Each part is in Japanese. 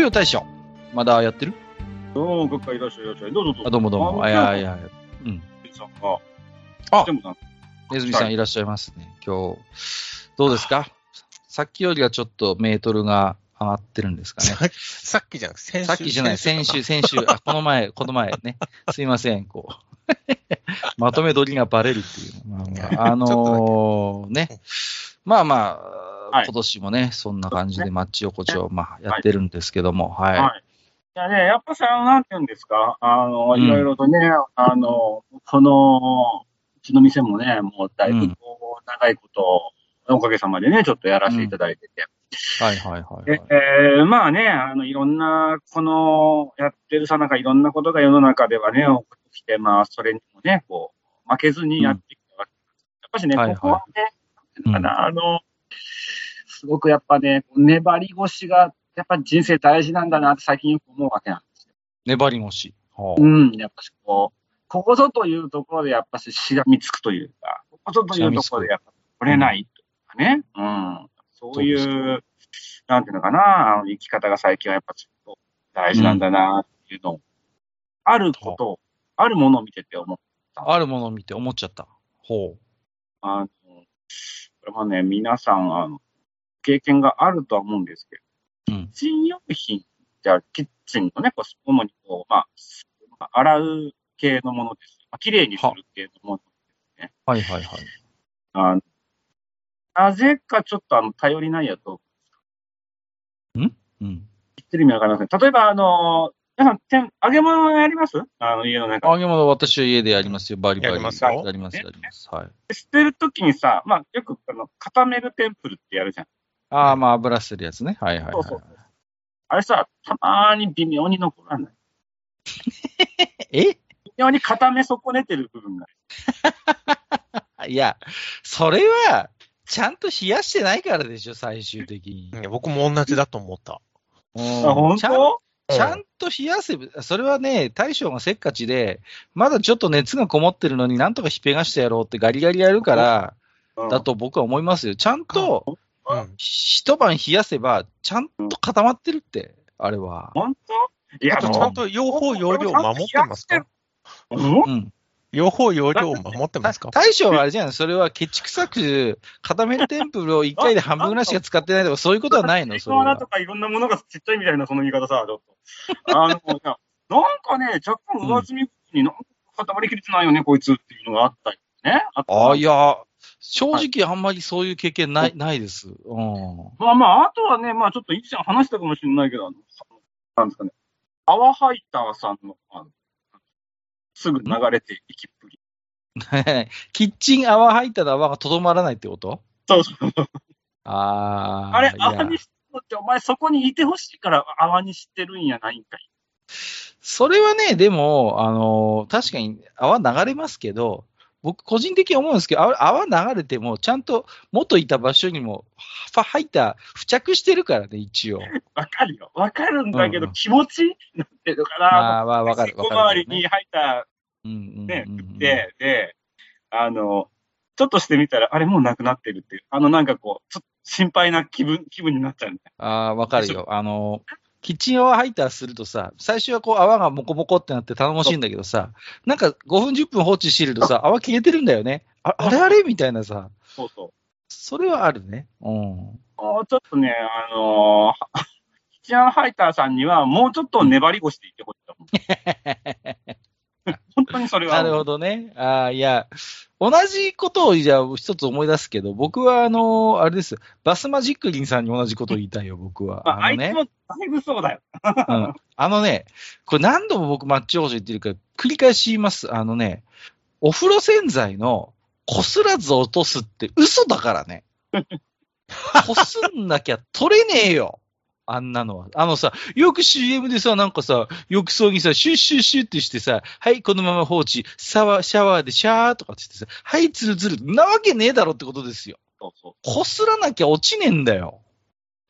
いよいよ大将。まだやってる？どうも、ごっかいらっしゃいいらっしゃい。どうぞどうぞ。あ、どうもどうも。あ、いやいや、うん。さんが。あでもなんかネズミさんいらっしゃいますね。今日、どうですか？さっきよりはちょっとメートルが上がってるんですかね？ささっきじゃなくて、先週。さっきじゃない、先週、先週、あ、この前、この前ね。すいません、こう。まとめ撮りがバレるっていう。まあまあ、あのーね。まあまあ、はい今年もね、そんな感じでマッチ横丁、まあ、やってるんですけども、はい。はい。いやね、やっぱさ、なんて言うんですか、あの、うんいろいろとね、あの、この、うちの店もね、もうだいぶこう、長いこと、おかげさまでね、ちょっとやらせていただいてて。はいはいはい、ではい。えーまあね、あの、いろんな、この、やってるさなか、いろんなことが世の中ではね、起きて、まあ、それにもね、こう、負けずにやっていくわけです。やっぱしね、はいはいここはね、うんあのあの、すごくやっぱね、粘り腰が、やっぱ人生大事なんだなって最近よく思うわけなんですよ。粘り腰。はあうん、やっぱしこう、ここぞというところでやっぱししがみつくというか、ここぞというところでやっぱ取れないとかね、うん、そういそうう、なんていうのかな、あの生き方が最近はやっぱちょっと大事なんだなっていうのを、あることを、あるものを見てて思う。あるものを見て思っちゃった。ほあの、これもね、皆さん、あの、経験があるとは思うんですけど、う。うん。キッチン用品、じゃあ、キッチンのね、こう主にこう、まあ、まあ洗う系のものです。まあ、綺麗にする系のもの。はいはいはい。あのなぜかちょっとあの、頼りないやと、うん？言ってる意味わかりません。例えば、あの、皆さん、てん揚げ物やります？あの、家の中揚げ物、私は家でやりますよ、バリバリ。やりますよやります、やります。はい。で。捨てるときにさ、まあ、よく、あの、固めるテンプルってやるじゃん。ああ、まあ、油捨てるやつね。はいはいはい。そうそうあれさ、たまーに微妙に残らない。え？微妙に固め損ねてる部分が。いや、それは、ちゃんと冷やしてないからでしょ、最終的に。いや僕も同じだと思った。うんあ、本ちゃん当ちゃんと冷やせば、それはね、大将がせっかちで、まだちょっと熱がこもってるのになんとかひっぺがしてやろうってガリガリやるから、うんだと僕は思いますよ。ちゃんとうん。一晩冷やせば、ちゃんと固まってるって、あれは。本当？いや、ちゃんと用法用量守ってますか？うんうん。用法用量守ってますか？大将はあれじゃん、それはケチくさく固めるテンプルを一回で半分ぐらいしか使ってないとか、そういうことはないの、それはと。かいろんなものがちっちゃいみたいな、その言い方さ、ちょっと。あの、なんかね、若干上積みになんか固まりきれてないよね、こいつっていうのがあったりね。ああ、いや、正直あんまりそういう経験ない、ないです。うん。まあまあ、あとはね、まあちょっと以前話したかもしれないけど、あの、なんですかね、アワハイターさんの、あの、すぐ流れていきっぷり。キッチン泡入ったら泡がとどまらないってこと？そうそう。ああ。あれ泡にしてるって、お前そこにいてほしいから泡にしてるんやないんかい。それはね、でも、あの確かに泡流れますけど、僕個人的に思うんですけど、あ泡流れても、ちゃんと元いた場所にも、入った、付着してるからね、一応。わかるよ。わかるんだけど、うんうん気持ちなんていうのかな。まあまあ、わかる。わ小回りに入ったね、で、で、あの、ちょっとしてみたら、あれもうなくなってるっていう、あのなんかこう、ちょっと心配な気分、気分になっちゃうんだよ。ああ、わかるよ。あの、キッチン泡ハイターするとさ、最初はこう泡がモコモコってなって頼もしいんだけどさ、なんか5分10分放置してるとさ、泡消えてるんだよね。ああれあれ？みたいなさ、そうそう。それはあるね。うん。もうちょっとね、あのー、キチアンハイターさんには、もうちょっと粘り腰でいてほしいと思う。本当にそれは。なるほどね。ああ、いや、同じことをじゃあ一つ思い出すけど、僕はあの、あれです。バスマジックリンさんに同じことを言いたいよ、僕は。まあ、ああのね。いつもだいぶそうだよ。うん。あのね、これ何度も僕マッチ王子言ってるから、繰り返し言います。あのね、お風呂洗剤のこすらず落とすって嘘だからね。こすんなきゃ取れねえよ。あんなのは。あのさ、よく CM でさ、なんかさ、浴槽にさ、シュッシュッシュッってしてさ、はい、このまま放置、シャワー、シャワーでシャーとかって言ってさ、はい、ツルツル。なわけねえだろってことですよ。こすらなきゃ落ちねえんだよ。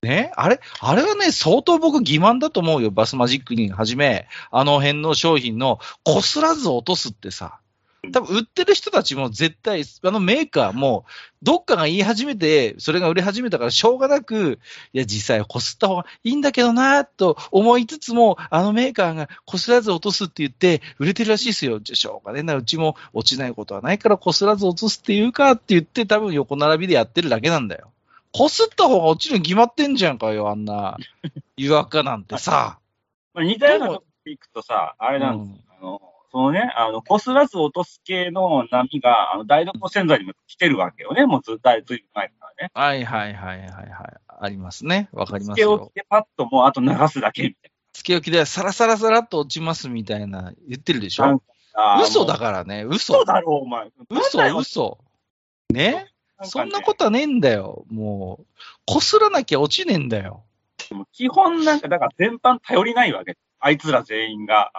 ね？あれ？あれはね、相当僕欺瞞だと思うよ。バスマジックにはじめ、あの辺の商品のこすらず落とすってさ。多分売ってる人たちも絶対、あのメーカーも、どっかが言い始めて、それが売れ始めたからしょうがなく、いや、実際こすった方がいいんだけどなと思いつつも、あのメーカーがこすらず落とすって言って、売れてるらしいですよ。じゃあしょうがねえな、うちも落ちないことはないからこすらず落とすって言うかって言って、多分横並びでやってるだけなんだよ。こすった方が落ちるに決まってんじゃんかよ、あんな、湯垢なんてさ。まあ、似たようなとこ行くとさ、あれなんですよ。あの、そのね、あの、こすらず落とす系の波が、あの、台所洗剤にも来てるわけよね。もうずっと、ずいぶん前からね。はいはいはいはいはい。ありますね。わかりますつけ置よき。でパッともうあと流すだけみたいつけ置きでサラサラサラっと落ちますみたいな言ってるでしょ？か嘘だもからね。う嘘嘘。だろ、お前。嘘、嘘。ね？そんなねことはねえんだよ。もう、こすらなきゃ落ちねえんだよ。基本なんか、だから全般頼りないわけ。あいつら全員が。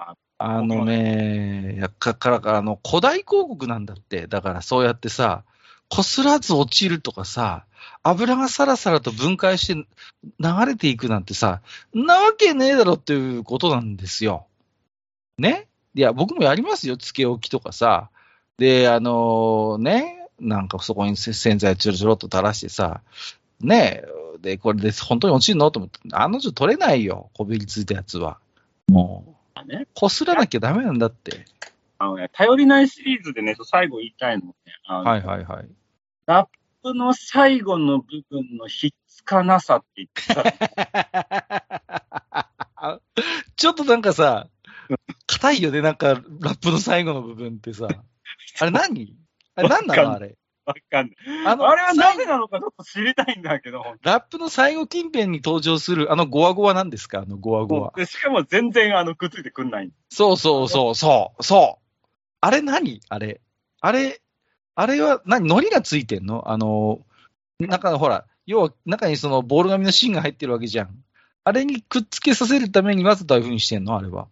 ああのね、やっかからか、あの、古代広告なんだって。だからそうやってさ、こすらず落ちるとかさ、油がサラサラと分解して流れていくなんてさ、なわけねえだろっていうことなんですよ。ね？いや、僕もやりますよ。つけ置きとかさ。で、あのね、なんかそこに洗剤ちょろちょろっと垂らしてさ、ね？で、これで本当に落ちるの？と思って、あの女取れないよ。こびりついたやつは。もう。ね、こすらなきゃダメなんだって。あのね、頼りないシリーズでね、最後言いたいのはね、あの、はいはいはい。ラップの最後の部分のひっつかなさって言ってた。ちょっとなんかさ、硬いよね、なんか、ラップの最後の部分ってさ。あれ何？あれ何なの？あれ。わかんない。あのあれはなぜなのかちょっと知りたいんだけど、ラップの最後近辺に登場する、あのゴワゴワなんですか？あのゴワゴワ。でしかも全然あのくっついてくんない。そうそうそう、そう、そう。あれ何？あれ。あれ、あれは何？海苔がついてんの？あの、中のほら、要は中にそのボール紙の芯が入ってるわけじゃん。あれにくっつけさせるためにわざとああいう風にしてんの？あれは。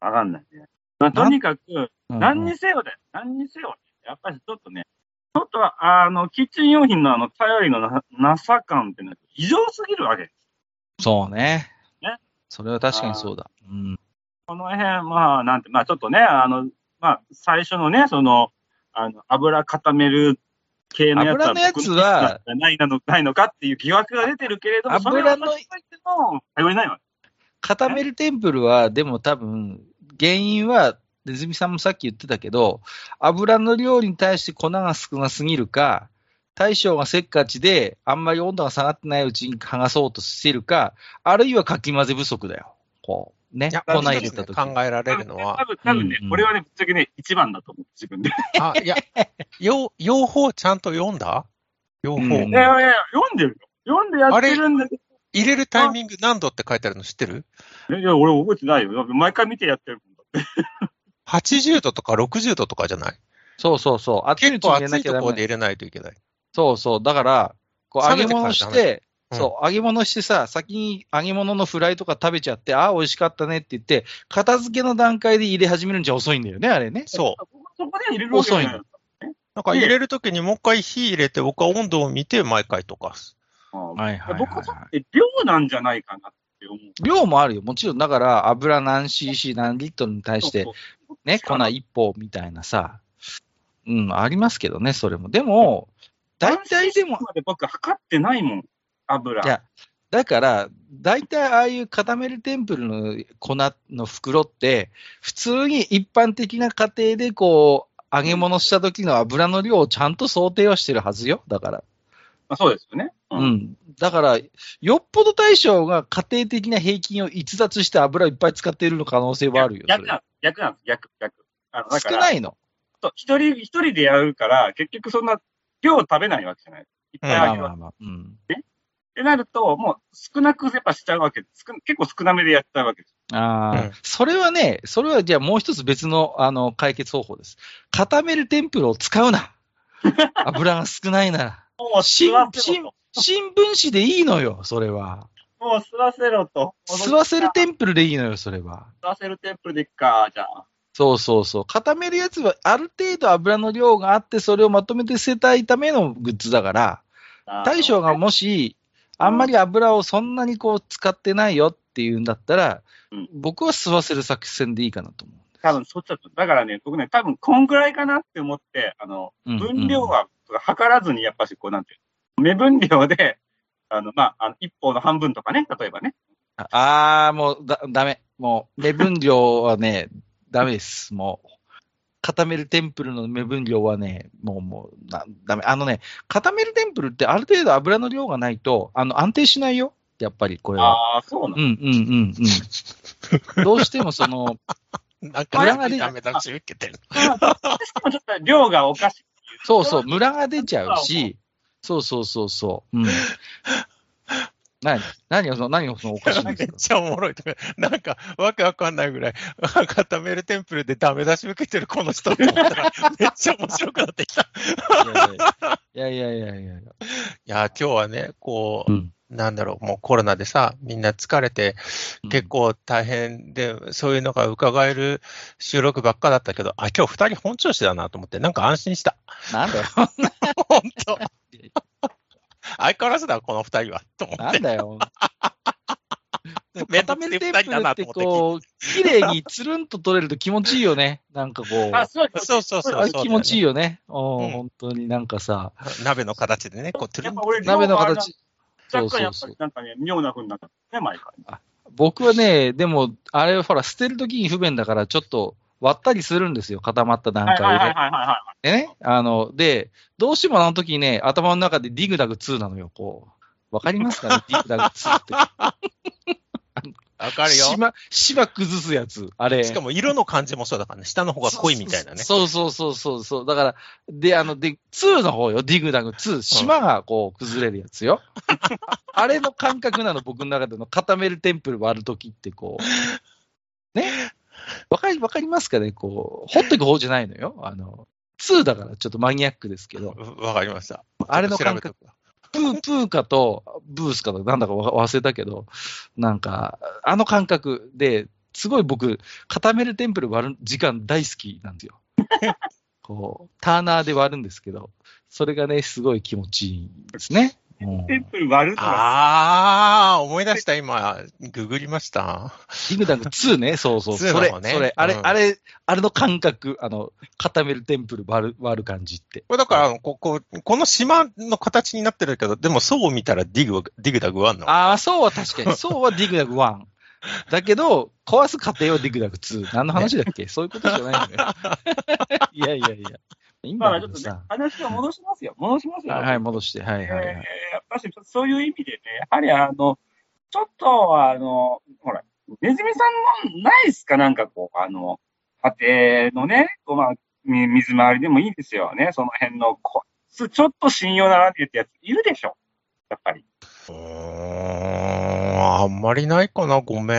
わかんないね。まあ、とにかく、うん何にせよだよ。何にせよ、ね。やっぱりちょっとね、ちょっと、あの、キッチン用品のあの、頼りのななさ感ってのは異常すぎるわけです。そうね。ねそれは確かにそうだ。うん。この辺、まあ、なんて、まあ、ちょっとね、あの、まあ、最初のね、その、あの、油固める系のやつは、油のやつはないなの、ないのかっていう疑惑が出てるけれども、油の頼りないわけ。固めるテンプルは、でも多分、原因は、ネズミさんもさっき言ってたけど、油の量に対して粉が少なすぎるか、大将がせっかちで、あんまり温度が下がってないうちに剥がそうとしてるか、あるいはかき混ぜ不足だよ。こう、ね粉入れたとき。考えられるのは多、分、多分ね、うんうんこれはね、ぶっちゃけね、一番だと思う、自分で。あ、いや、両、両方ちゃんと読んだ？両方。うんいやいやいや、読んでるよ。読んでやってるんだけ入れるタイミング何度って書いてあるの知ってる？ど、いや、俺覚えてないよ。毎回見てやってるもんだって。?80 度とか60度とかじゃない？そうそうそう。熱いう結構熱いと。ころで入れないといけない。そうそう。だから、こう揚げ物して、うんそう、揚げ物してさ、先に揚げ物のフライとか食べちゃって、ああ、美味しかったねって言って、片付けの段階で入れ始めるんじゃ遅いんだよね、あれね。そう。そこで入れる遅いなんか入れるときにもう一回火入れて、僕は温度を見て毎回溶かす。うんはいはいはい、僕は量なんじゃないかなって思う。い。量もあるよ。もちろん、だから、油何 cc 何リットルに対してね、粉一本みたいなさ、うん、ありますけどね、それも。でも、大体でも、まで僕測ってないもん、油。いや、だから、大体ああいう固めるテンプルの粉の袋って、普通に一般的な家庭でこう、揚げ物した時の油の量をちゃんと想定はしてるはずよ。だから。まあ、そうですよね。う。うんだから、よっぽど大将が家庭的な平均を逸脱して油をいっぱい使っているの可能性はあるよ。逆なんです、逆なんです、逆、逆。あの少ないの。一人、一人でやるから、結局そんな量食べないわけじゃない。いっぱいあげるわまあまあまあ。うん。ってなると、もう少なくやっぱしちゃうわけです。少結構少なめでやっちゃうわけです。ああ、うんそれはね、それはじゃあもう一つ別のあの解決方法です。固めるテンプルを使うな。油が少ないなら。もうシン吸わせろシンと新聞紙でいいのよ、それは。もう吸わせろと。吸わせるテンンプルでいいのよ、それは。吸わせるテンプルでいっか、じゃあ。そうそうそう。固めるやつは、ある程度油の量があって、それをまとめて捨てたいためのグッズだから、大将がもし、あんまり油をそんなにこう使ってないよっていうんだったら、うん僕は吸わせる作戦でいいかなと思多分そっちだと。だからね、僕ね、多分こんぐらいかなって思って、あの、う。うん分量は測らずに、やっぱしこう、なんていうの目分量で、あの、まあ、あの、一方の半分とかね、例えばね。ああー、もうだ、ダメ。もう、目分量はね、ダメです。もう、固めるテンプルの目分量はね、もう、もう、なダメ。あのね、固めるテンプルってある程度油の量がないと、あの、安定しないよ。やっぱり、これは。ああ、そうなの。うんうんうんうん。どうしてもその、なんか、裏が出ちょっと量がおかしい。そうそう、ムラが出ちゃうし、そうそうそうそう。うん。何？何がその、何がそのおかしいんめですか？っちゃおもろいとか。なんか、わけわかんないぐらい、固めるテンプルでダメ出し受けてるこの人って思ったら、めっちゃ面白くなってきた。いやいやいやいやいやいや。いや、今日はね、こう、うんなんだろう、もうコロナでさ、みんな疲れて、結構大変で、そういうのが伺える収録ばっかだったけど、あ、今日二人本調子だなと思って、なんか安心した。なんだよ。本当。相変わらずだ、この二人は。と思って。なんだよ。めんどくせえ固めるテン二人だプルってなと思って。こう、綺麗につるんと取れると気持ちいいよね。なんかこう。あ、そうそうそうそう。あれ気持ちいいい。よね。うん、うん本当になんかさ、鍋の形でね、こう、トゥルンやっぱ俺、鍋の形。そう若干やっぱそうそう。りなんかね、妙な風になったね、毎回。僕はね、でも、あれほら、捨てるときに不便だから、ちょっと割ったりするんですよ。固まった段階で。はいはいはいはいはでね、あの、で、どうしてもあの時ね、頭の中でディグダグ2なのよ、こう。わかりますかね ディグダグ2って。わかるよ。島、島崩すやつ。あれ。しかも色の感じもそうだからね、下の方が濃いみたいなね。そうそうそうそうそう。だから、で、あの、で、2の方よ、ディグダグ2。島がこう崩れるやつよ。あれの感覚なの、僕の中での固めるテンプル割るときってこう。ねわかり、わかりますかね？こう、掘ってく方じゃないのよ。あの、2だからちょっとマニアックですけど。わかりました。あれの感覚。プー、プーかと、ブースかと、なんだかわ忘れたけど、なんか、あの感覚で、すごい僕、固めるテンプル割る時間大好きなんですよ。こう、ターナーで割るんですけど、それがね、すごい気持ちいいですね。テンプル割るのが、ああ、思い出した、今、ググりました。ディグダグ2ね、そうそう、2それ、ねそれ、あれ、うんあれ、あれの感覚、あの、固めるテンプル割る、割る感じって。これだから、ここ、この島の形になってるけど、でもそう見たらディグ、ディグダグワンの。ああ、そうは確かに、そうはディグダグ1。だけど、壊す過程はディグダグ2。何の話だっけ？そういうことじゃないのよ。いやいやいや。いいんまあちょっとね話を戻しますよ。戻しますよ。はい、はい、戻して。はい、はい、はい。えーやっぱし、そういう意味でね、やはりあの、ちょっと、あの、ほら、ネズミさんもないっすか？なんかこう、あの、家庭のね、こうまあ、み水回りでもいいですよね。その辺の、こちょっと信用だなって言ったやついるでしょやっぱり。うーん、あんまりないかな、ごめん。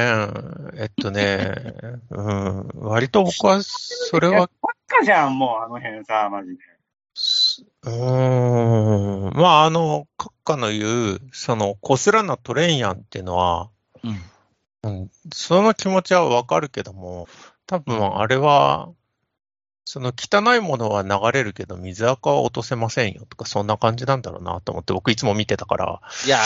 えっとね、うん、割と僕は、それは、じゃん、もうあの辺さ、マジで。うーん、まあ、あの、閣下の言う、その、こすらなトレンやんっていうのは、うん。うん、その気持ちはわかるけども、多分あれは、その汚いものは流れるけど、水垢は落とせませんよとか、そんな感じなんだろうなと思って、僕いつも見てたから、いや、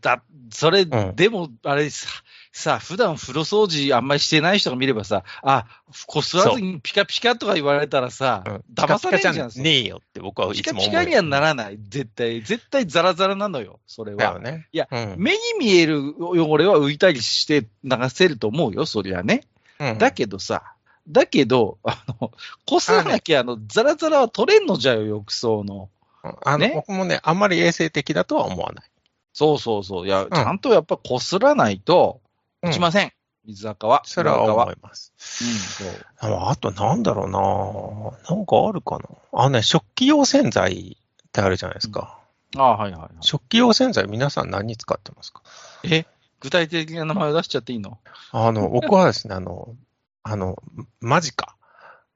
だ、それ、んでも、あれさ、さ、普段風呂掃除あんまりしてない人が見ればさ、あ、こすらずにピカピカとか言われたらさ、うん騙されピカんじゃん。ピカじゃねえよって僕はいピつも思う。カピカにはならない。絶対。絶対ザラザラなのよ、それは。だよね。いやうん、目に見える汚れは浮いたりして流せると思うよ、そりゃね。うんだけどさ、だけど、あの、こすらなきゃ、あの、ザラザラは取れんのじゃよ、浴槽の。あの、ね？僕もね、あんまり衛生的だとは思わない。そうそうそう。いや、ちゃんとやっぱこすらないと、うん落ちません。水垢は。それは思います。うん、そう。あとなんだろうななんかあるかなあのね、食器用洗剤ってあるじゃないですか。ああ、はいはいはい。食器用洗剤皆さん何に使ってますか？え、具体的な名前を出しちゃっていいの？あの、僕はですね、あの、あの、マジカ。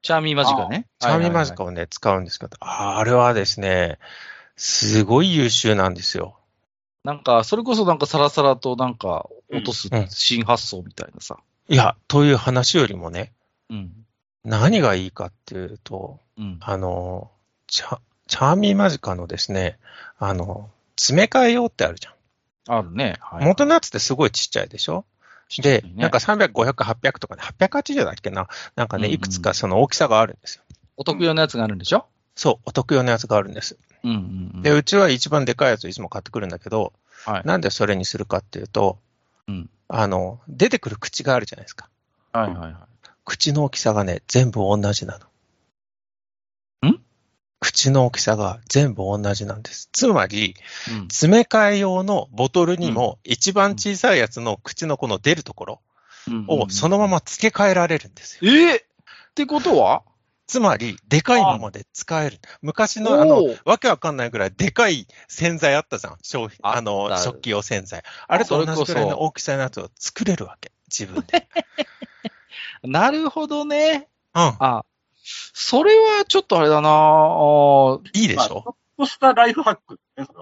チャーミーマジカね。チャーミーマジカはいをね、使うんですけど、ああれはですね、すごい優秀なんですよ。なんか、それこそなんかサラサラとなんか落とすうん新発想みたいなさ。いや、という話よりもね、うん。何がいいかっていうと、うん。あの、チャチャーミーマジカのですね、あの、詰め替え用ってあるじゃん。あるね。はい、元のやつってすごいちっちゃいでしょ？で、ねなんか300、500、800とかね、880だっけな？なんかね、うんうんいくつかその大きさがあるんですよ。お得用のやつがあるんでしょ？そう、お得用のやつがあるんです。うんうんうん。で、うちは一番でかいやつをいつも買ってくるんだけど、はい。なんでそれにするかっていうと、うんあの、出てくる口があるじゃないですか。はいはいはい。口の大きさがね、全部同じなの。ん？口の大きさが全部同じなんです。つまり、うん詰め替え用のボトルにも、一番小さいやつの口のこの出るところをそのまま付け替えられるんですよ。えー？ってことは？つまり、でかいままで使える。昔のあの、わけわかんないぐらいでかい洗剤あったじゃん。商品、あの、食器用洗剤。あれと同じぐらいの大きさのやつを作れるわけ。自分で。なるほどね。うん。あ、それはちょっとあれだなあいいでしまあちょょっとしたライフハック。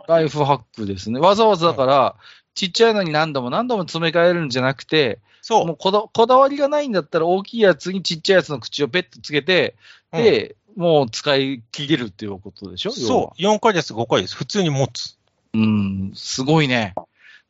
ライフハックですね。わざわざだから、ちっちゃいのに何度も何度も詰め替えるんじゃなくて、そう。もうこだこだわりがないんだったら大きいやつにちっちゃいやつの口をペッとつけて、で、もう使い切れるっていうことでしょ？そう。4回です、5回です。普通に持つ。うん、すごいね。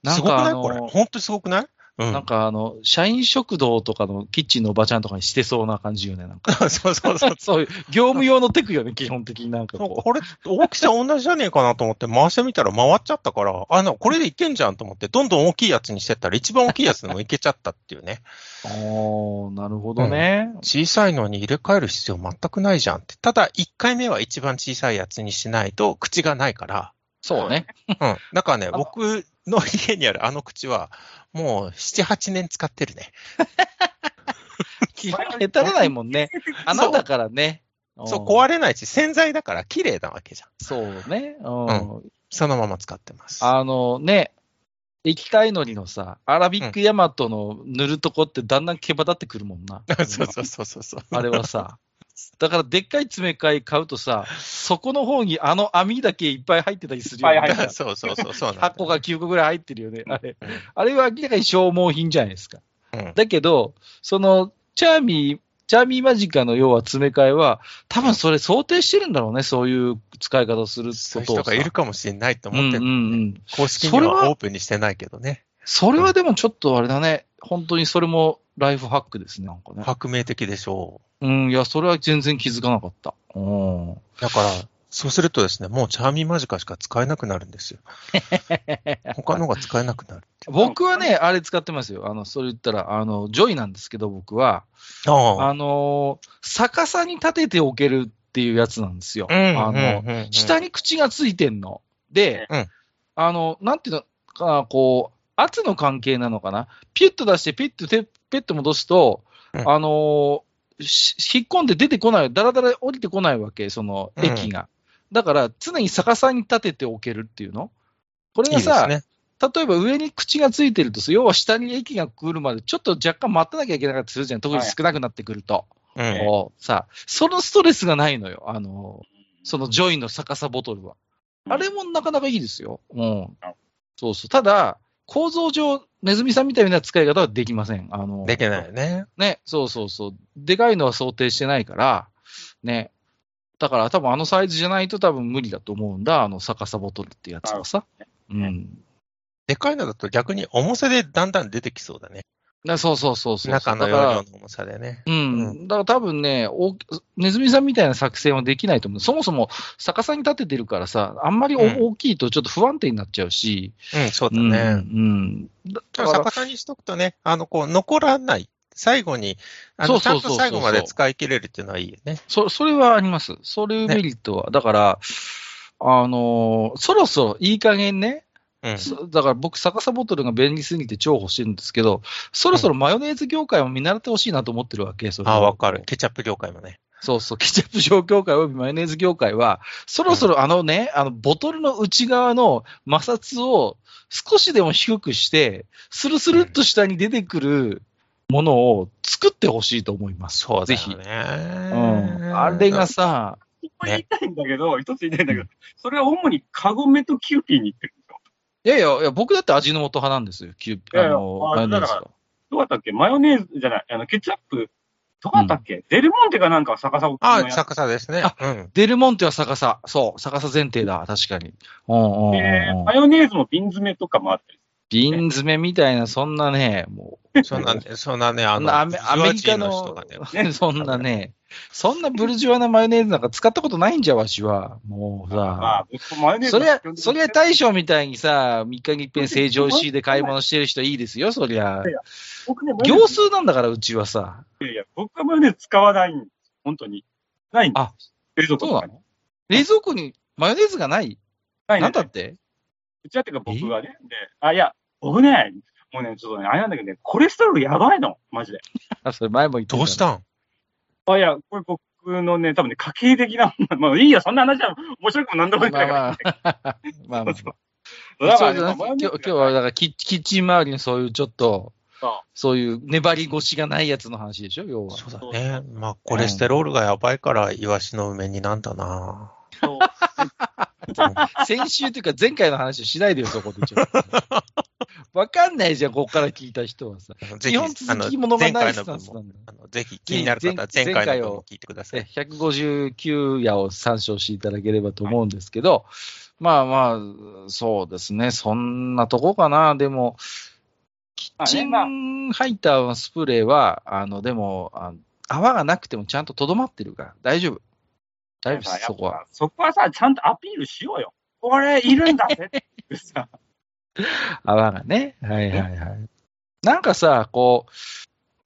なんすごくない？これ。本当にすごくない？うん。なんかあの、社員食堂とかのキッチンのおばちゃんとかにしてそうな感じよね、なんか。そうそうそう。そういう、業務用のテクよね、基本的になんかここれ、大きさ同じじゃねえかなと思って回してみたら回っちゃったから、あの、これでいけんじゃんと思って、どんどん大きいやつにしてったら一番大きいやつでもいけちゃったっていうね。う。おー、なるほどね。小さいのに入れ替える必要全くないじゃんって。ただ、1回目は一番小さいやつにしないと口がないから。そうね。うん。だからね、あ僕の家にあるあの口は、もう7、8年使ってるね。基本下手れないもんね。穴だからね。そう、れ壊れないし、洗剤だから綺麗なわけじゃん。そうね。うん。うそのまま使ってます。あのね、液体のりのさ、アラビックヤマトの塗るとこってだんだん毛羽立ってくるもんな。そうそうそうそうそう。あれはさ。だからでっかい詰め替え買うとさ、そこの方にあの網だけいっぱい入ってたりするよ、ね。いっぱい入ってそうそうそう、そうなんだよ箱が9個ぐらい入ってるよね。あれ。うんあれは明らかに消耗品じゃないですか。うんだけど、その、チャーミー、チャーミーマジカの要は詰め替えは、多分それ想定してるんだろうね、そういう使い方をするそういう。人がいるかもしれないとうんうん思ってる、うん。公式にはオープンにしてないけどね。それはでもちょっとあれだね。本当にそれもライフハックですね、なんかね。革命的でしょうん、いや、それは全然気づかなかった。うん。う。だから、そうするとですね、もうチャーミーマジカしか使えなくなるんですよ。他のが使えなくなる。僕はね、あれ使ってますよ。あの、それ言ったら、あの、ジョイなんですけど、僕は。ああ。あのー逆さに立てておけるっていうやつなんですよ。うんあの、うんうんうん下に口がついてんの。で、うんあの、なんていうのかな、こう、圧の関係なのかな？ピュッと出して、ピュッとて、ペッと戻すと、うんあのーし引っ込んで出てこない、だらだら降りてこないわけ、そのうん液が。だから、常に逆さに立てておけるっていうの？これがさ、ね。例えば上に口がついてると、要は下に液が来るまで、ちょっと若干待たなきゃいけなかったりするじゃん。特に少なくなってくると。うん。こうさ、そのストレスがないのよ。あの、そのジョイの逆さボトルは。あれもなかなかいいですよ。うん。そうそう。ただ、構造上、ネズミさんみたいな使い方はできません。あの、できないよね。ね、そうそうそう。でかいのは想定してないから、ね。だから多分あのサイズじゃないと多分無理だと思うんだ。あの逆さボトルってやつはさ。うん。でかいのだと逆に重さでだんだん出てきそうだね。だそうそうそうそう。中の容量の重さでね。うん。だから多分ね、大きネズミさんみたいな作戦はできないと思う。そもそも逆さに立ててるからさ、あんまりおうん大きいとちょっと不安定になっちゃうし。うん、そうだうん。ね。うん。だだから逆さにしとくとね、あの、こう、残らない。最後に、あの、ちゃそうそうんと最後まで使い切れるっていうのはいいよね。そ、それはあります。そういうメリットは。だから、あのーそろそろいい加減ね、うん。そだから僕、逆さボトルが便利すぎて超欲しいんですけど、そろそろマヨネーズ業界も見習ってほしいなと思ってるわけ。それあ、はわかる。ケチャップ業界もね。そうそう、ケチャップ状業界およびマヨネーズ業界は、そろそろあのね、あの、ボトルの内側の摩擦を少しでも低くして、スルスルっと下に出てくるものを作ってほしいと思います。そうだぜひ。うん。あれがさ、一個言いたいんだけど、一つ言いたいんだけど、それは主にカゴメとキューピーに言ってる。いやいや、いや僕だって味の素派なんですよ。キュいやいやあの、あマヨネーズがだか。どうだったっけ？マヨネーズじゃない、あの、ケチャップ、どうだったっけ、デルモンテかなんか逆さをあ、逆さですね。あうん。デルモンテは逆さ。そう、逆さ前提だ。確かに。うんうんうんでうんマヨネーズも瓶詰めとかもあったり瓶詰めみたいな、そんなね、もう、そんな、そんなね、あの、そんなアメアメリカのね、そんなね、そんなブルジョアなマヨネーズなんか使ったことないんじゃ、わしは。もうまさ。あ、僕もマヨネーズそりゃそりゃ大将みたいにさ、3日に一遍成城石井で買い物してる人いいですよ、そりゃ。僕行ズ数なんだから、うちはさ。いやいや、僕はマヨネーズ使わないんです。本当に。ないんです。あ、冷蔵庫に。冷蔵庫にマヨネーズがないないなんだってうちはっていうか僕がね。で、あ、いや、僕ね、もうね、ちょっとね、あれなんだけどね、コレステロールやばいの。マジで。あ、それ前も言ってどうしたん？あ、いや、これ僕のね、多分ね、家計的な、まあいいよ、そんな話は面白くもなんでもないから。まあまあ、まあまあ。だからね、今日今日はだからキッチン周りのそういうちょっと、そそういう粘り腰がないやつの話でしょ、要は。そうだね。まあ、コレステロールがやばいから、イワシの梅になんだな。うそう 先週というか前回の話をしないでよ、そこでちょっと。わかんないじゃん、ここから聞いた人はさ。ぜ基本続きものがないスタンスなんだ。ぜひ気になる方は前回の分も聞いてください。159夜を参照していただければと思うんですけど、まあまあ、そうですね、そんなとこかな。でも、キッチまあンハイターのスプレーは、あの、でも、あ泡がなくてもちゃんととどまってるから、大丈夫。大丈夫そこは。。そこはさ、ちゃんとアピールしようよ。これ、いるんだぜってさ。泡がね。はいはいはい。なんかさ、こ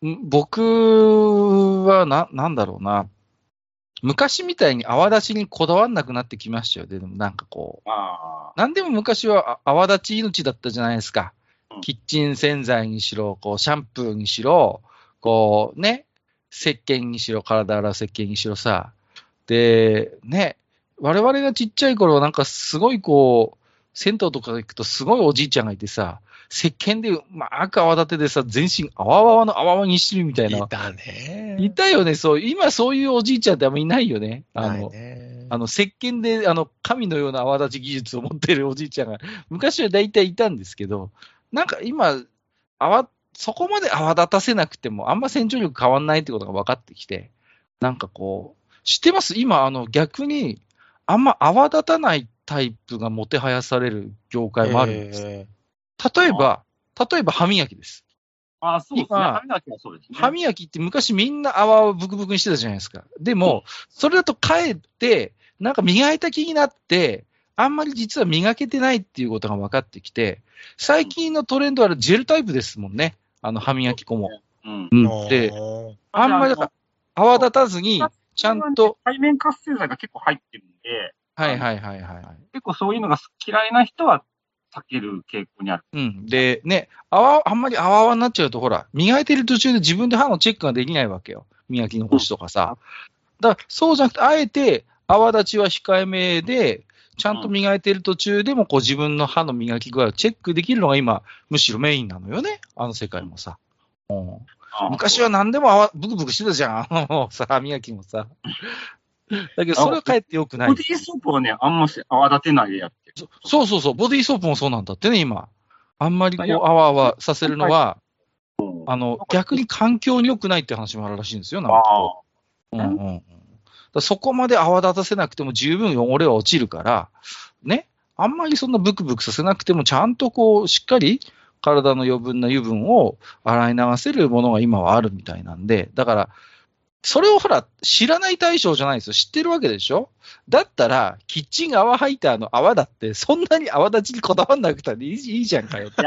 う、ん僕はな、なんだろうな。昔みたいに泡立ちにこだわんなくなってきましたよ。でもなんかこう、まあ、なんでも昔はあ泡立ち命だったじゃないですかうん。キッチン洗剤にしろ、こう、シャンプーにしろ、こう、ね、石鹸にしろ、体洗う石鹸にしろさ。で、ね、我々がちっちゃい頃はなんかすごいこう、銭湯とか行くとすごいおじいちゃんがいてさ、石鹸でうまく泡立てでさ、全身泡泡の泡泡にしてるみたいな。いたね。いたよね、そう。今そういうおじいちゃんってあんまいないよね。あの、ね。あの、石鹸で、あの、神のような泡立ち技術を持ってるおじいちゃんが、昔は大体いたんですけど、なんか今、泡、そこまで泡立たせなくても、あんま洗浄力変わんないってことが分かってきて、なんかこう、知ってます？今、あの、逆に、あんま泡立たないタイプがもてはやされる業界もあるんです。え例えば、例えば歯磨きです。あ、そうですね。今歯磨きはそうですね。歯磨きって昔みんな泡をブクブクにしてたじゃないですか。でも、それだとかえって、なんか磨いた気になって、あんまり実は磨けてないっていうことが分かってきて、最近のトレンドはジェルタイプですもんね。あの歯磨き粉も。うん。うんーで、あんまりだから泡立たずに、ちゃんと、背面活性剤が結構入ってるんで、はいはいはいはい。結構そういうのが嫌いな人は避ける傾向にある。うん。で、ね、泡、あんまり泡泡になっちゃうと、ほら、磨いてる途中で自分で歯のチェックができないわけよ。磨き残しとかさ。だから、そうじゃなくて、あえて、泡立ちは控えめで、ちゃんと磨いてる途中でも、こう自分の歯の磨き具合をチェックできるのが今、むしろメインなのよね。あの世界もさ。うん、昔は何でも泡、ブクブクしてたじゃん。あ のさ、歯磨きもさ。だけど、それはかえってよくないボ。ディーソープはね、あんまし泡立てないでやってる。そうそうそう、ボディーソープもそうなんだってね、今。あんまりこう、泡々させるのは、うんあの、逆に環境に良くないって話もあるらしいんですよ、なんかこう。うんうんうん。だそこまで泡立たせなくても十分汚れは落ちるから、ね。あんまりそんなブクブクさせなくても、ちゃんとこう、しっかり体の余分な油分を洗い流せるものが今はあるみたいなんで、だから、それをほら、知らない対象じゃないですよ。知ってるわけでしょ？だったら、キッチン泡ハイターの泡だって、そんなに泡立ちにこだわんなくたっていいいいじゃんかよって。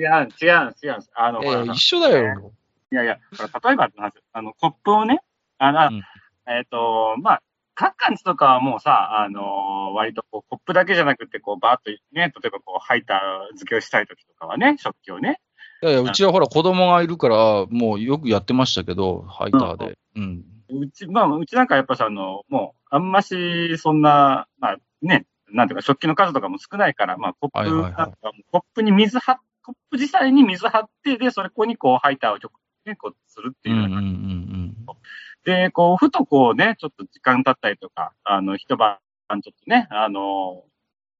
違う、違う、違う。あの、ええ一緒だよ。いやいや、例えばあの、コップをね、あの、うんえっ、と、まあ、各館地とかはもうさ、あの割とこう、コップだけじゃなくて、こう、バーっとね、例えばこう、ハイター付けをしたいときとかはね、食器をね。いやいや、うちはほら子供がいるから、もうよくやってましたけど、ハイターで。うん。うち、まあ、うちなんかやっぱさ、あの、もう、あんまし、そんな、まあ、ね、なんていうか、食器の数とかも少ないから、まあ、コップはいはいはいなんかもコップに水は、コップ自体に水張って、で、それこにこう、ハイターをちょね、こう、するってうんいううんようなうんうんで、こう、ふとこうね、ちょっと時間経ったりとか、あの、一晩ちょっとね、あの、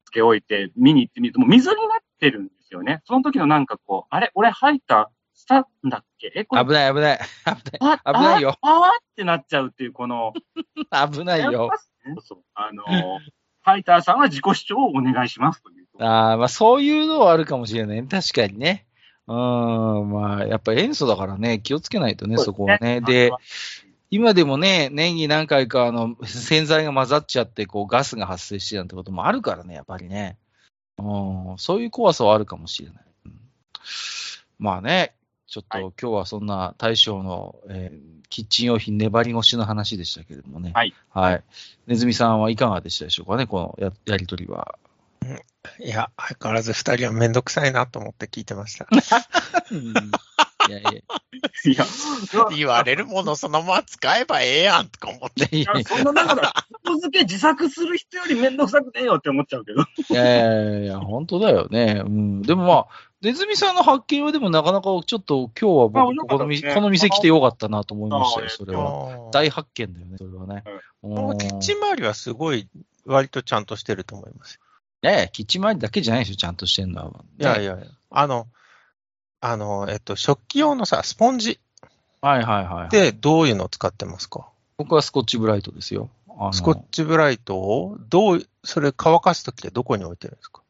つけ置いて見に行ってみると、もう水になっってるんですよね。その時のなんかこう、あれ俺吐いた、したんだっけ？え、これ危ない危ない。危ない。あ危ないよ。ああーってなっちゃうっていう、この、危ないよ。そうあの、ファイターさんは自己主張をお願いしますという。ああ、まあそういうのはあるかもしれない。確かにね。うん、まあやっぱ塩素だからね、気をつけないとね、そこはね。で、今でもね、年に何回かあの洗剤が混ざっちゃって、こうガスが発生してなんてこともあるからね、やっぱりね。うん、そういう怖さはあるかもしれない。うんまあね、ちょっとはい今日はそんな大将の、えーキッチン用品粘り腰の話でしたけれどもね。はい。はい。ネズミさんはいかがでしたでしょうかね、このややりとりは。いや、相変わらず二人はめんどくさいなと思って聞いてました。いやいや、いや、言われるものそのまま使えばええやんとか思って。いやいや、そんな中で、後付け自作する人よりめんどくさくねえよって思っちゃうけど。いやいやいや、本当だよね。うん。でもまあ、ネズミさんの発見はでもなかなかちょっと今日はあ僕、このこの店来てよかったなと思いましたよ、あそれは。も大発見だよね、それはね。うキッチンン周りはすごい、割とちゃんとしてると思います。いやいや、キッチン周りだけじゃないですよ、ちゃんとしてんのは。ねいやいやいや、あの、あの、えっと、食器用のさ、スポンジはいはいはい。ってどういうのを使ってますか？僕はスコッチブライトですよ。あのスコッチブライトを、どう、それ乾かすときってどこに置いてるんですか？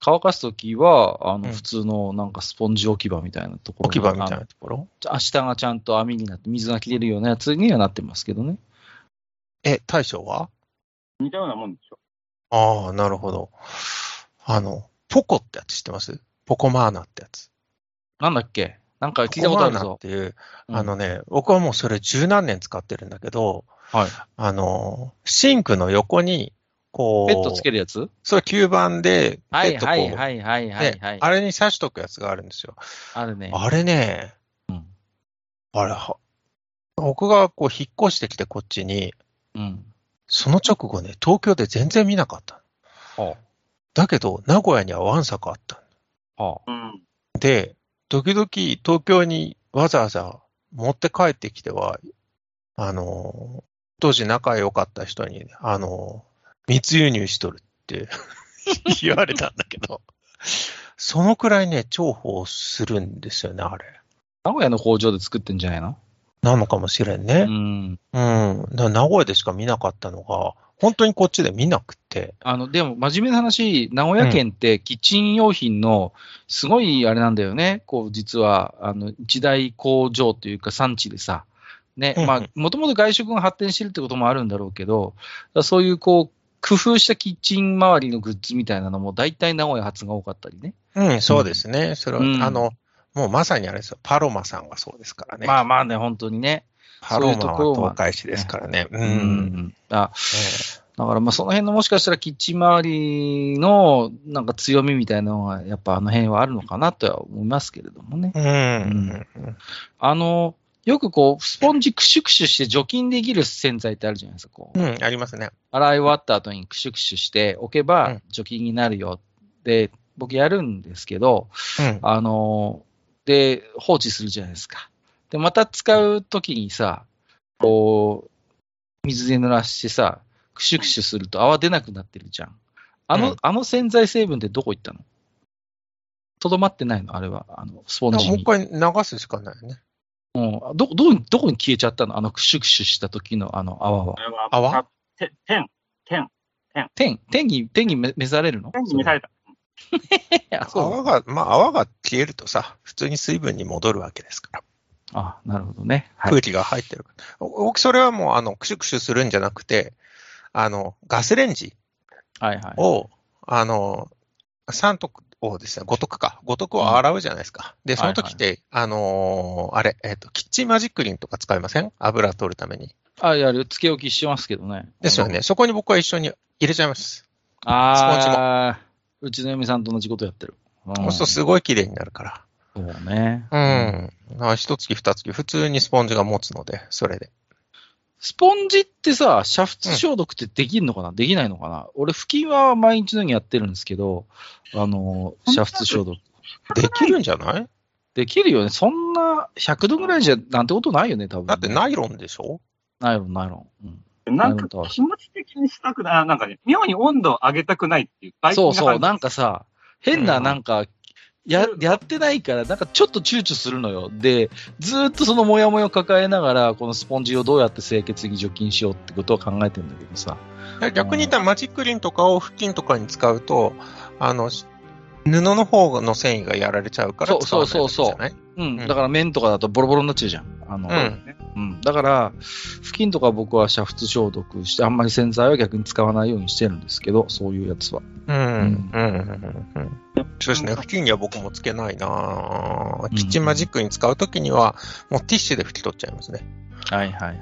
乾かすときは、あの、うん普通のなんかスポンジ置き場みたいなところに。置き場みたいあなところ？下がちゃんと網になって、水が切れるようなやつにはなってますけどね。え、大将は？似たようなもんでしょ。ああ、なるほど。あの、ポコってやつ知ってます？ポコマーナってやつ。なんだっけ？なんかポ聞いたことあるぞ。ていう、うんあのね、僕はもうそれ十何年使ってるんだけど、はい。あの、シンクの横に、こう、ペットつけるやつ？それ吸盤で、はいペットこうはいはいはいはいねはい。あれに刺しとくやつがあるんですよ。あるね。あれね、うんあれ、は僕がこう引っ越してきてこっちに、うん。その直後ね、東京で全然見なかった。はだけど、名古屋にはワンサかあった。あ。はうん。で、時々東京にわざわざ持って帰ってきては、あの、当時仲良かった人に、あの、密輸入しとるって 言われたんだけど、そのくらいね、重宝するんですよね、あれ。名古屋の工場で作ってんじゃないの？なのかもしれんうね。ん。うん。だから名古屋でしか見なかったのが、本当にこっちで見なくて。あの、でも、真面目な話、名古屋県ってキッチン用品の、すごいあれなんだよね。こう、実は、あの、一大工場というか産地でさ、ねうんう、んまあ、もともと外食が発展してるってこともあるんだろうけど、そういう、こう、工夫したキッチン周りのグッズみたいなのも、大体名古屋発が多かったりね。うん、そうですね。それは、うんあの、もうまさにあれですよ。パロマさんがそうですからね。まあまあね、本当にね。パロマそういうところはは東海市ですからね。う。うんん。あだからまあその辺のもしかしたらキッチン周りのなんか強みみたいなのがやっぱあの辺はあるのかなとは思いますけれどもね。うん。うん。あの、よくこう、スポンジクシュクシュして除菌できる洗剤ってあるじゃないですか。こううん、ありますね。洗い終わった後にクシュクシュしておけうばん除菌になるよって、僕やるんですけど、うん。あの、で、放置するじゃないですか。で、また使うときにさ、こう、水で濡らしてさ、クシュクシュすると泡出なくなってるじゃん。あの、うん。あの洗剤成分ってどこ行ったの？とどまってないの？あれは、あの、スポンもう一。回流すしかないよね。うん、ど、どこに、どこに消えちゃったの？あのクシュクシュした時のあの泡は。あ。れは、泡て天、天、天、天。に、天に召召されるの？天に召された。泡が、まあ泡が消えるとさ、普通に水分に戻るわけですから。あ、なるほどね。はい。空気が入ってる僕、それはもう、あの、クシュクシュするんじゃなくて、あの、ガスレンジはいはい。を、あの、3徳をですね、5徳か。5徳を洗うじゃないですか。で、その時って、あのーあれ、えっ、と、キッチンマジックリンとか使いません？油取るために。あ、やる、つけ置きしてますけどね。ですよね。そこに僕は一緒に入れちゃいます。ああ、うちの嫁さんと同じことやってる。うんそうするとすごい綺麗になるから。そうね。うん。あ一月二月、普通にスポンジが持つので、それで。スポンジってさ、煮沸消毒ってできるのかな、できないのかな？俺、拭きは毎日のようにやってるんですけど、あの、煮沸消毒。できるんじゃない？できるよね。そんな100度ぐらいじゃなんてことないよね、多分、だってナイロンでしょ？ナイロン、ナイロン。うん、なんか気持ち的にしたくない、なんかね、妙に温度を上げたくないっていう。そうそう、なんか、かさ、変なうんなんかや、やってないから、なんかちょっと躊躇するのよ。で、ずーっとそのモヤモヤを抱えながら、このスポンジをどうやって清潔に除菌しようってことを考えてるんだけどさ。逆に言ったらマジックリンとかを布巾とかに使うと、あの、し布の方の繊維がやられちゃうからそう使わないそうそうそううん。うんだから面とかだとボロボロになっちゃうじゃん。あの、うん。うん。だから、布巾とか僕は煮沸消毒して、あんまり洗剤は逆に使わないようにしてるんですけど、そういうやつは。うん。うん。うん。うん。そうですね。布巾には僕もつけないなぁキッチンマジックに使うときには、もうティッシュで拭き取っちゃいますね。はいはいはい。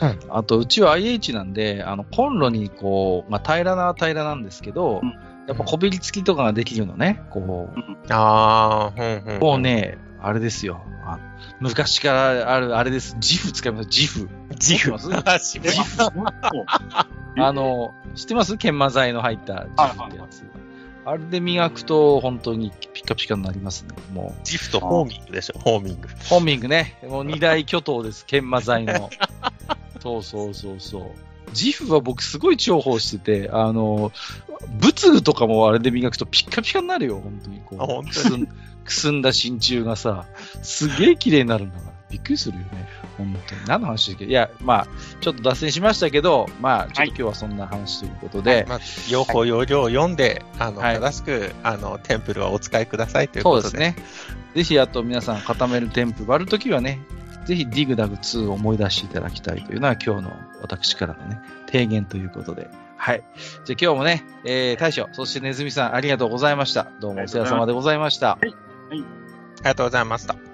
うんあと、うちは IH なんで、あの、コンロにこう、まあ、平らな平らなんですけど、うんやっぱこびりつきとかができるのね。こああ、うん、うん。う、もう。ね、あれですよ。あ昔からある、あれです。ジフ使います。ジフ。ジフ。知ってまあ、しえ あの、知ってます？研磨剤の入ったジフってやつ。あれで磨くと本当にピカピカになりますね。もジフとホーミングでしょ、ホーミング。う、ホーミングね。もう二大巨頭です。研磨剤の。そうそうそうそう。ジフは僕すごい重宝してて、あの、仏具とかもあれで磨くとピッカピカになるよ、本当に。こうあ本当に？くすんくすんだ真鍮がさ、すげえ綺麗になるんだから。びっくりするよね。本当に。何の話だっけ？いや、まあ、ちょっと脱線しましたけど、まあ、ちょっと今日はそんな話ということで、まあ、用法用量を読んで、あの、はい正しく、あの、テンプルはお使いくださいというそうことで。ですね。ぜひ、あと皆さん固めるテンプ割るときはね、ぜひディグダグ2を思い出していただきたいというのは今日の私からのね、提言ということで。はい。じゃあ今日もね、えー、大将、そしてネズミさんありがとうございました。どうもお世話様でございました。ありがとうございました。